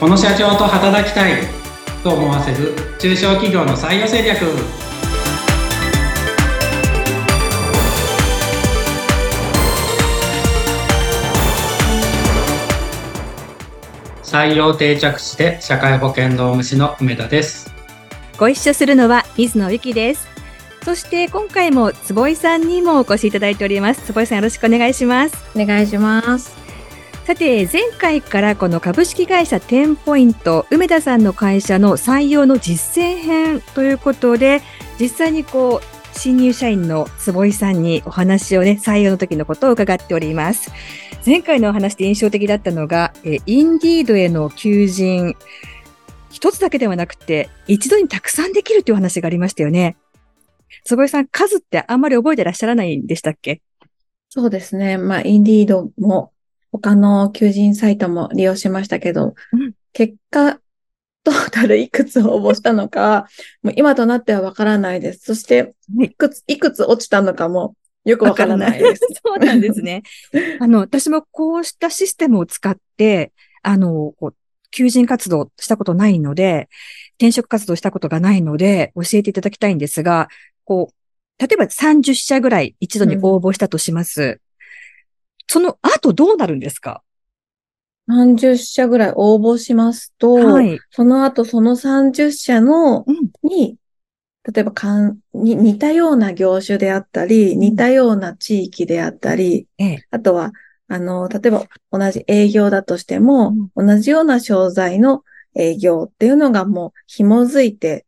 この社長と働きたいと思わせる中小企業の採用戦略。採用定着地で社会保険労務士の梅田です。ご一緒するのは水野由紀です。そして今回も坪井さんにもお越しいただいております。坪井さんよろしくお願いします。お願いしますさて前回からこの株式会社テンポイント梅田さんの会社の採用の実践編ということで実際にこう新入社員の坪井さんにお話をね採用の時のことを伺っております。前回のお話で印象的だったのがえインディードへの求人一つだけではなくて一度にたくさんできるという話がありましたよね。坪井さん数ってあんまり覚えてらっしゃらないんでしたっけ？そうですね。まあ、インディードも他の求人サイトも利用しましたけど、うん結果、トータルいくつ応募したのか、もう今となってはわからないです。そして、はいいくつ、いくつ落ちたのかもよくわからないです。そうなんですね。あの、私もこうしたシステムを使って、あの、こう求人活動したことないので、転職活動したことがないので、教えていただきたいんですが、こう、例えば30社ぐらい一度に応募したとします。その後どうなるんですか？30社ぐらい応募しますと、はい。その後その30社の、うん。に、例えばかんに似たような業種であったり、似たような地域であったり、ええ。あとは、あの、例えば同じ営業だとしても、同じような商材の営業っていうのがもう紐づいて、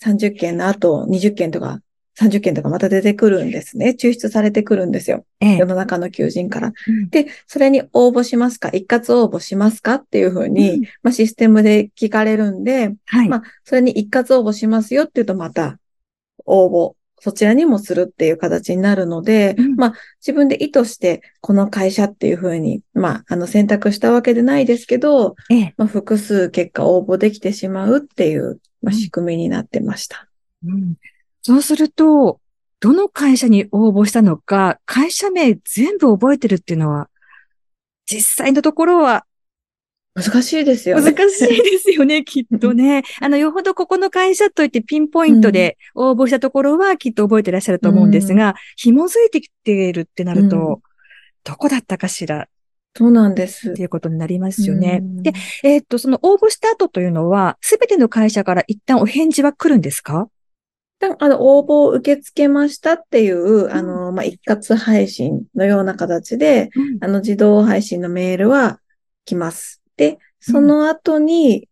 30件の後20件とか30件とかまた出てくるんですね。抽出されてくるんですよ。ええ世。の中の求人から。うんで、それに応募しますか？一括応募しますか？っていうふうに、うんまあ、システムで聞かれるんで、はい。まあ、それに一括応募しますよっていうとまた応募、そちらにもするっていう形になるので、うんまあ、自分で意図してこの会社っていうふうに、まあ、あの選択したわけでないですけど、ええ。まあ、複数結果応募できてしまうっていう、まあ、うん仕組みになってました。うんそうすると、どの会社に応募したのか、会社名全部覚えてるっていうのは、実際のところは難しいですよ難ね。しいですよね、きっとね。あの、よほどここの会社といってピンポイントで応募したところはきっと覚えてらっしゃると思うんですが、紐づいてきているってなると、うんどこだったかしら？そうなんですって。いうことになりますよね。うんで、えーっと、その応募した後というのは、すべての会社から一旦お返事は来るんですか？一旦あの、応募を受け付けましたっていう、あの、まあ、一括配信のような形で、あの、自動配信のメールは来ます。で、その後に、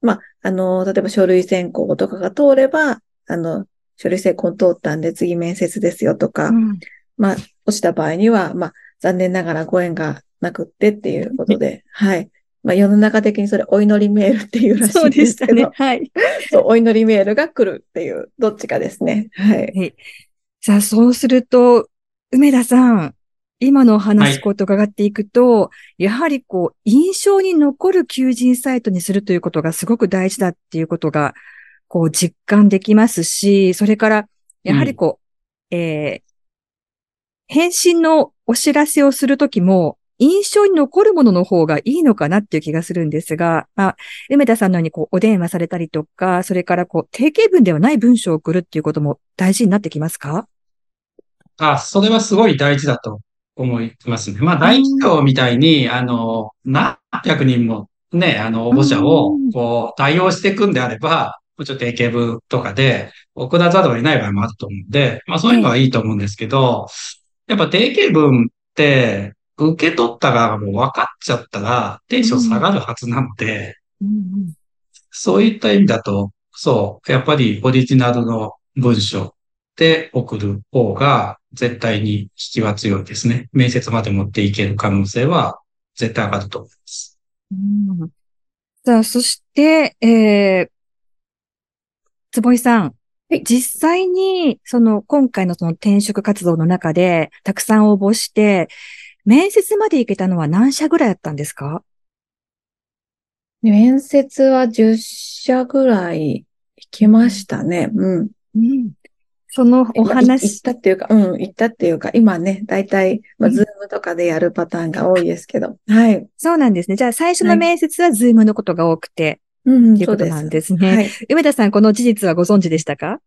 まあ、あの、例えば書類選考とかが通れば、あの、書類選考通ったんで次面接ですよとか、うん。まあ、落ちた場合には、まあ、残念ながらご縁がなくってっていうことで、はい。まあ、世の中的にそれお祈りメールっていうらしそいうんでしたねですけど、。はい。そう、お祈りメールが来るっていう、どっちかですね。はい。さあ、そうすると、梅田さん、今のおはい話こうと伺っていくと、やはりこう、印象に残る求人サイトにするということがすごく大事だっていうことが、こう、実感できますし、それから、やはりこう、えー返信のお知らせをするときも、印象に残るものの方がいいのかなっていう気がするんですが、まあ、梅田さんのようにこう、お電話されたりとか、それからこう、定型文ではない文章を送るっていうことも大事になってきますか？あ、それはすごい大事だと思いますね。まあ、大企業みたいに、あの、何百人もね、あの、応募者をうん、こう、対応していくんであれば、もちろん定型文とかで送らざるを得ない場合もあると思うんで、まあ、そういうのはいいと思うんですけど、やっぱ定型文って、受け取った側がもう分かっちゃったら、テンション下がるはずなので、うんそういった意味だと、そう、やっぱりオリジナルの文章で送る方が絶対に引きは強いですね。面接まで持っていける可能性は絶対上がると思います。うんさあ、そして、えー、坪井さん。はい実際に、その、今回のその転職活動の中で、たくさん応募して、面接まで行けたのは何社ぐらいあったんですか？面接は10社ぐらい行きましたね。うん。うん。そのおまあい行っ話、たっていうか、うん、行ったっていうか、今ね、だいたい、まあ、ズームとかでやるパターンが多いですけど。はい。そうなんですね。じゃあ最初のはい面接はズームのことが多くて、うん、ということなんですね。はい。梅田さん、この事実はご存知でしたか？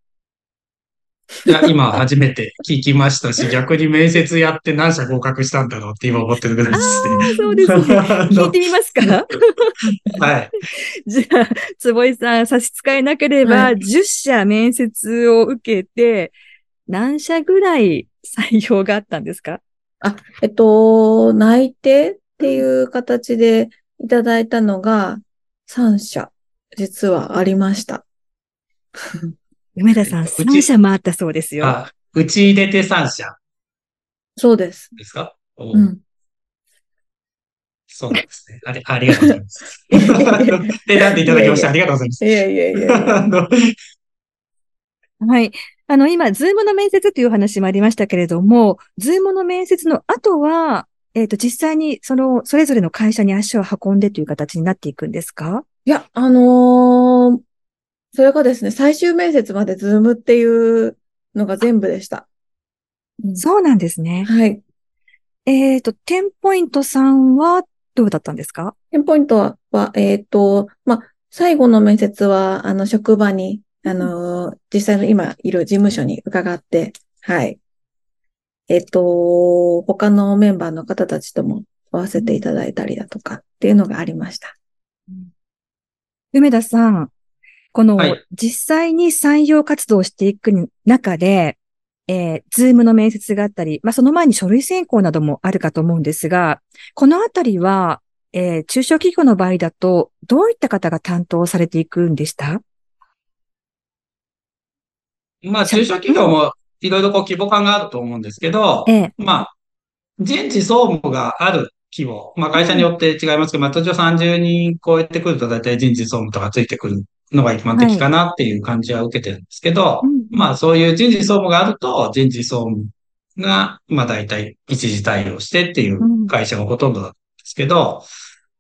いや、今初めて聞きましたし、逆に面接やって何社合格したんだろうって今思ってるぐらいですね。あそうですね。聞いてみますか？はい。じゃあ、坪井さん、差し支えなければ、はい10社面接を受けて、何社ぐらい採用があったんですか？えっと、内定っていう形でいただいたのが3社、実はありました。梅田さん、うち3社回ったそうですよ。あ、うち入れて3社そうです。ですか？おうん。そうなんですね。ありありがとうございます。選んでいただきましてありがとうございます。いやいやいや はい。あの、今、ズームの面接という話もありましたけれども、ズームの面接の後は、えっ、と、実際に、その、それぞれの会社に足を運んでという形になっていくんですか？いや、あのーそれがですね、最終面接までズームっていうのが全部でした。うんそうなんですね。はい。えっ、と、テンポイントさんはどうだったんですか？テンポイントは、はえっと、まあ、最後の面接は、あの、職場に、あのー実際の今いる事務所に伺って、はい。えっと、他のメンバーの方たちとも会わせていただいたりだとかっていうのがありました。梅田さん、この、はい。実際に採用活動をしていく中で、えー、ズームの面接があったり、まあ、その前に書類選考などもあるかと思うんですが、このあたりは、えー、中小企業の場合だと、どういった方が担当されていくんでした？まあ、中小企業もいろいろこう規模感があると思うんですけど、ええ、まあ、人事総務がある規模、まあ会社によって違いますけど、まあ通常30人超えてくると大体人事総務とかついてくるのが一般的かなっていう感じは受けてるんですけど、うんまあそういう人事総務があると、人事総務が、まあ大体一時対応してっていう会社がほとんどなんですけど、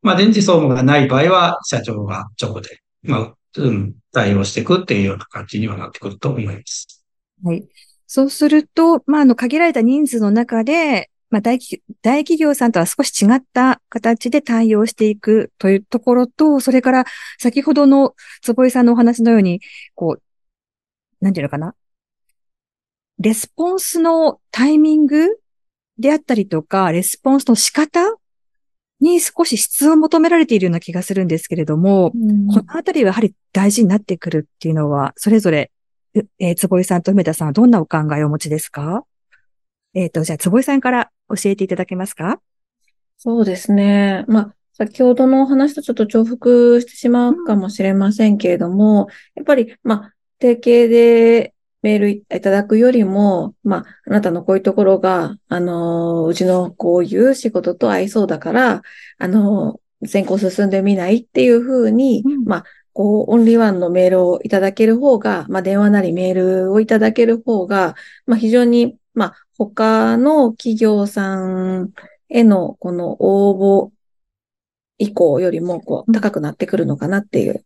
まあ人事総務がない場合は社長が直で、まあ、うん、対応していくっていうような感じにはなってくると思います。はい。そうすると、まあ、あの、限られた人数の中で、まあ、大企大企業さんとは少し違った形で対応していくというところと、それから、先ほどの坪井さんのお話のように、こう、なんていうのかな。レスポンスのタイミングであったりとか、レスポンスの仕方に少し質を求められているような気がするんですけれども、このあたりはやはり大事になってくるっていうのは、それぞれ、うえー坪井さんと梅田さんはどんなお考えをお持ちですか？えっ、と、じゃあ、坪井さんから教えていただけますか？そうですね。まあ、先ほどのお話とちょっと重複してしまうかもしれませんけれども、やっぱり、まあ、定型でメールいただくよりも、まあ、あなたのこういうところが、あのー、うちのこういう仕事と合いそうだから、あのー、先行進んでみないっていうふうに、うんまあ、こう、オンリーワンのメールをいただける方が、まあ、電話なりメールをいただける方が、まあ、非常に、まあ、他の企業さんへのこの応募以降よりもこう高くなってくるのかなっていう、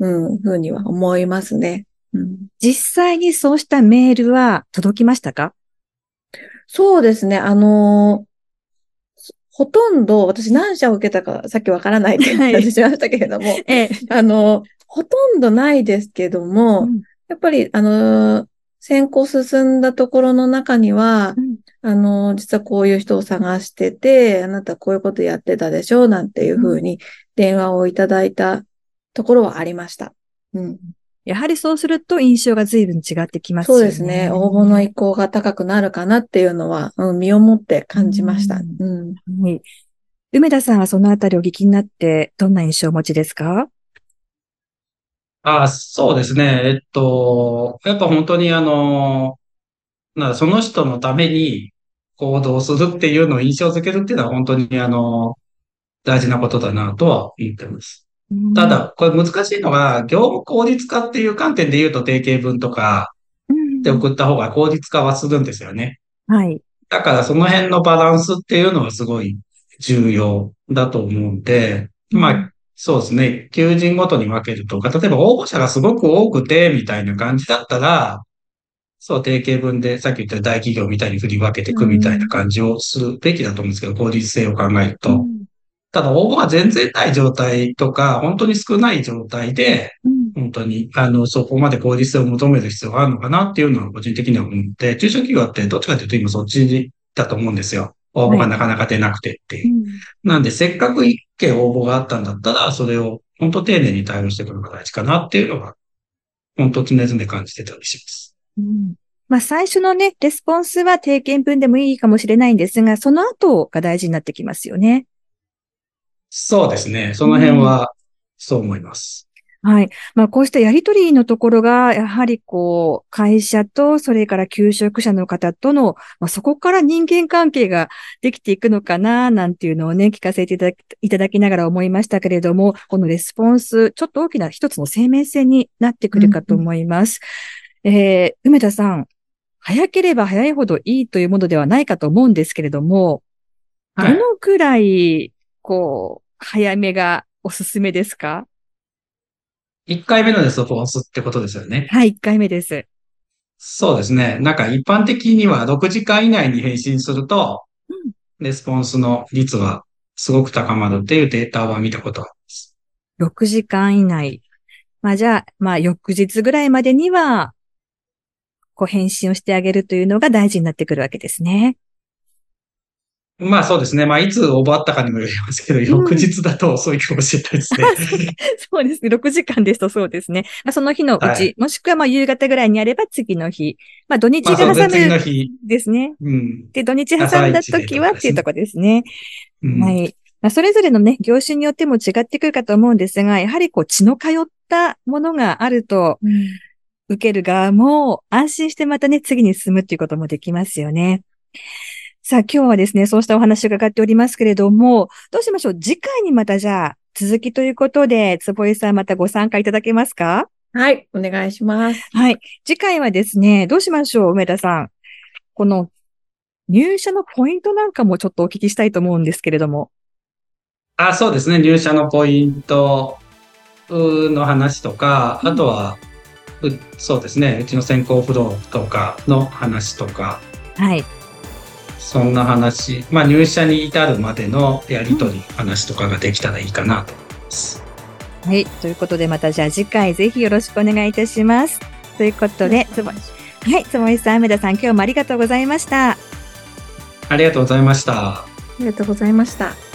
うん、ふうには思いますね。うん、実際にそうしたメールは届きましたか？そうですね。あのーほとんど、私何社を受けたかさっきわからないってはい話しましたけれども、ええ。あのーほとんどないですけども、うんやっぱり、あのー先行進んだところの中には、うんあのー実はこういう人を探してて、あなたこういうことやってたでしょなんていうふうに電話をいただいたところはありました。うん。やはりそうすると印象が随分違ってきますそよね。うですね。応募の意向が高くなるかなっていうのは、うん、身をもって感じました。ううん。はい。梅田さんはそのあたりをお聞きになって、どんな印象をお持ちですか？あそうですね。えっと、やっぱ本当にあの、なその人のために行動するっていうのを印象づけるっていうのは本当にあの、大事なことだなとは言ってます。た、だ、これ難しいのが、業務効率化っていう観点で言うと定型文とかうんで送った方が効率化はするんですよね。はい。だからその辺のバランスっていうのはすごい重要だと思うんで、まあ、そうですね。求人ごとに分けるとか、例えば応募者がすごく多くて、みたいな感じだったら、そう、定型文で、さっき言った大企業みたいに振り分けていくみたいな感じをするべきだと思うんですけど、効率性を考えると。ただ、応募が全然ない状態とか、本当に少ない状態で、本当に、あの、そこまで効率性を求める必要があるのかなっていうのは個人的には思って、中小企業ってどっちかというと今そっちだと思うんですよ。応募がなかなか出なくてっていう。はい、なんで、せっかく一件応募があったんだったら、それを本当丁寧に対応していくのが大事かなっていうのが、本当常々感じてたりします。うんまあ、最初のね、レスポンスは定型文でもいいかもしれないんですが、その後が大事になってきますよね。そうですね。その辺は、そう思います。はい。まあ、こうしたやりとりのところが、やはりこう、会社と、それから求職者の方との、まあ、そこから人間関係ができていくのかな、なんていうのをね、聞かせていただきいただきながら思いましたけれども、このレスポンス、ちょっと大きな一つの生命線になってくるかと思います。うん、えー、梅田さん、早ければ早いほどいいというものではないかと思うんですけれども、どのくらい、こう、早めがおすすめですか？1回目のレスポンスってことですよね。はい、1回目です。そうですね。なんか一般的には6時間以内に返信すると、レスポンスの率はすごく高まるっていうデータは見たことあります。6時間以内。まあじゃあ、まあ翌日ぐらいまでには、こう返信をしてあげるというのが大事になってくるわけですね。まあそうですね。まあいつ応募あったかにもよりますけど、翌日だと遅いかもしれないですね。そうですね。6時間ですとそうですね。まあ、その日のうち、はい、もしくはまあ夕方ぐらいにあれば次の日。まあ土日が挟むですね。うん、で、土日挟んだ時はっていうとこですね。うん、はい。まあ、それぞれのね、業種によっても違ってくるかと思うんですが、やはりこう血の通ったものがあると、うん、受ける側も安心してまたね、次に進むっていうこともできますよね。さあ、今日はですね、そうしたお話を伺っておりますけれども、どうしましょう？次回にまたじゃあ、続きということで、坪井さんまたご参加いただけますか？はい、お願いします。はい。次回はですね、どうしましょう梅田さん。この入社のポイントなんかもちょっとお聞きしたいと思うんですけれども。あ、そうですね。入社のポイントの話とか、あとは、うん、そうですね。うちの先行フローとかの話とか。はい。そんな話、まあ、入社に至るまでのやりとり、話とかができたらいいかなと思います。はい。ということで、またじゃあ次回ぜひよろしくお願いいたします。ということで、つぼ、はい、つもいさん、梅田さん、今日もありがとうございました。ありがとうございました。ありがとうございました。